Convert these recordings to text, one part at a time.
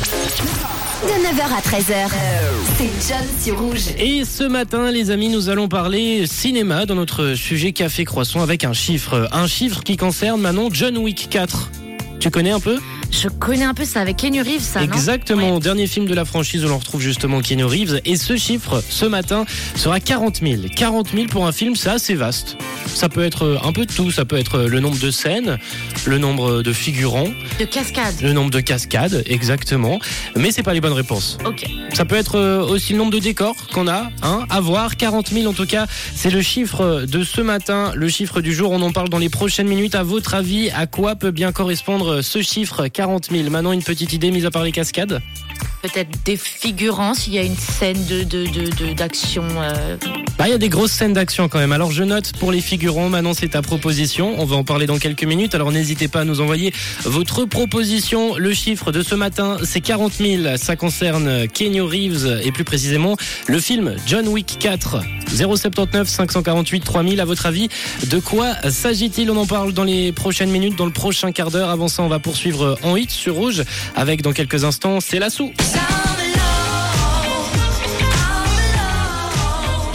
De 9h à 13h, c'est John sur Rouge. Et ce matin, les amis, nous allons parler cinéma dans notre sujet Café Croissant avec un chiffre. Un chiffre qui concerne Manon John Wick 4. Tu connais un peu? Je connais un peu ça avec Kenny Reeves, ça, Exactement, Ouais. dernier film de la franchise où l'on retrouve justement Keanu Reeves. Et ce chiffre, ce matin, sera 40 000. 40 000 pour un film, c'est assez vaste. Ça peut être un peu de tout. Ça peut être le nombre de scènes, le nombre de figurants, De cascade. le nombre de cascades, exactement. Mais c'est pas les bonnes réponses. Ok. Ça peut être euh, aussi le nombre de décors qu'on a, hein, à voir. 40 000 en tout cas, c'est le chiffre de ce matin, le chiffre du jour. On en parle dans les prochaines minutes. À votre avis, à quoi peut bien correspondre ce chiffre? 40 000 Maintenant, une petite idée, mise à part les cascades Peut-être des figurants s'il y a une scène de de de d'action. euh, Bah, il y a des grosses scènes d'action quand même. Alors, je note pour les figurants. Maintenant, c'est ta proposition. On va en parler dans quelques minutes. Alors, n'hésitez pas à nous envoyer votre proposition. Le chiffre de ce matin, c'est 40 000. Ça concerne Kenny Reeves et plus précisément le film John Wick 4. 079 548 3000. À votre avis, de quoi s'agit-il? On en parle dans les prochaines minutes, dans le prochain quart d'heure. Avant ça, on va poursuivre en hit sur Rouge avec dans quelques instants, c'est l'assaut.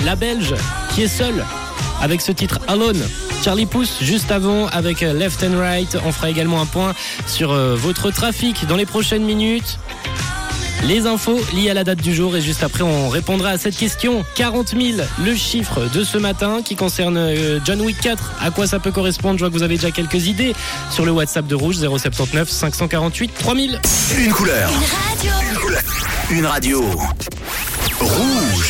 La Belge qui est seule avec ce titre Alone. Charlie Pousse juste avant avec euh, Left and Right. On fera également un point sur euh, votre trafic dans les prochaines minutes. Les infos liées à la date du jour et juste après on répondra à cette question. 40 000, le chiffre de ce matin qui concerne euh, John Wick 4. À quoi ça peut correspondre? Je vois que vous avez déjà quelques idées sur le WhatsApp de Rouge 079 548 3000. Une couleur. Une radio. Une radio. Rouge.